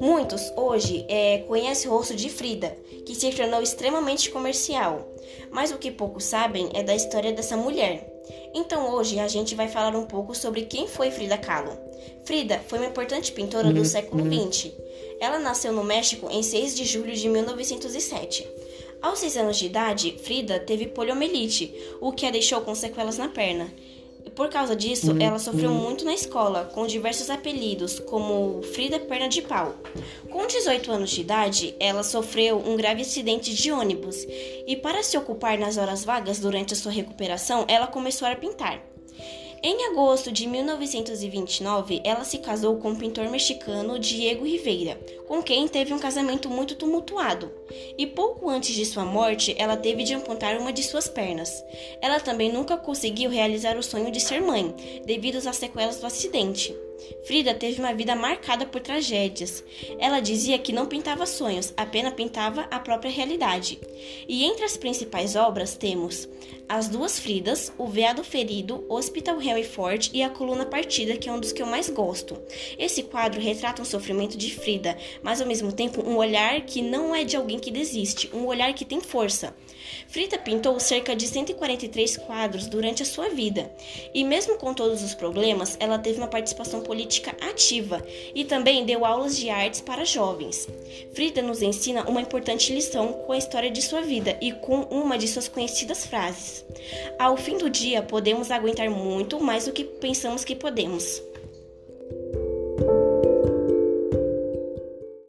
Muitos hoje é, conhecem o rosto de Frida, que se tornou extremamente comercial, mas o que poucos sabem é da história dessa mulher. Então hoje a gente vai falar um pouco sobre quem foi Frida Kahlo. Frida foi uma importante pintora do século XX. Ela nasceu no México em 6 de julho de 1907. Aos 6 anos de idade, Frida teve poliomielite, o que a deixou com sequelas na perna. Por causa disso, ela sofreu muito na escola, com diversos apelidos, como Frida Perna de Pau. Com 18 anos de idade, ela sofreu um grave acidente de ônibus e, para se ocupar nas horas vagas durante a sua recuperação, ela começou a pintar. Em agosto de 1929, ela se casou com o pintor mexicano Diego Rivera, com quem teve um casamento muito tumultuado. E pouco antes de sua morte, ela teve de amputar uma de suas pernas. Ela também nunca conseguiu realizar o sonho de ser mãe, devido às sequelas do acidente. Frida teve uma vida marcada por tragédias. Ela dizia que não pintava sonhos, apenas pintava a própria realidade. E entre as principais obras temos As Duas Fridas, O Veado Ferido, Hospital Henry Ford e A Coluna Partida, que é um dos que eu mais gosto. Esse quadro retrata um sofrimento de Frida, mas ao mesmo tempo um olhar que não é de alguém que desiste, um olhar que tem força. Frida pintou cerca de 143 quadros durante a sua vida, e mesmo com todos os problemas, ela teve uma participação ativa e também deu aulas de artes para jovens. Frida nos ensina uma importante lição com a história de sua vida e com uma de suas conhecidas frases: Ao fim do dia, podemos aguentar muito mais do que pensamos que podemos.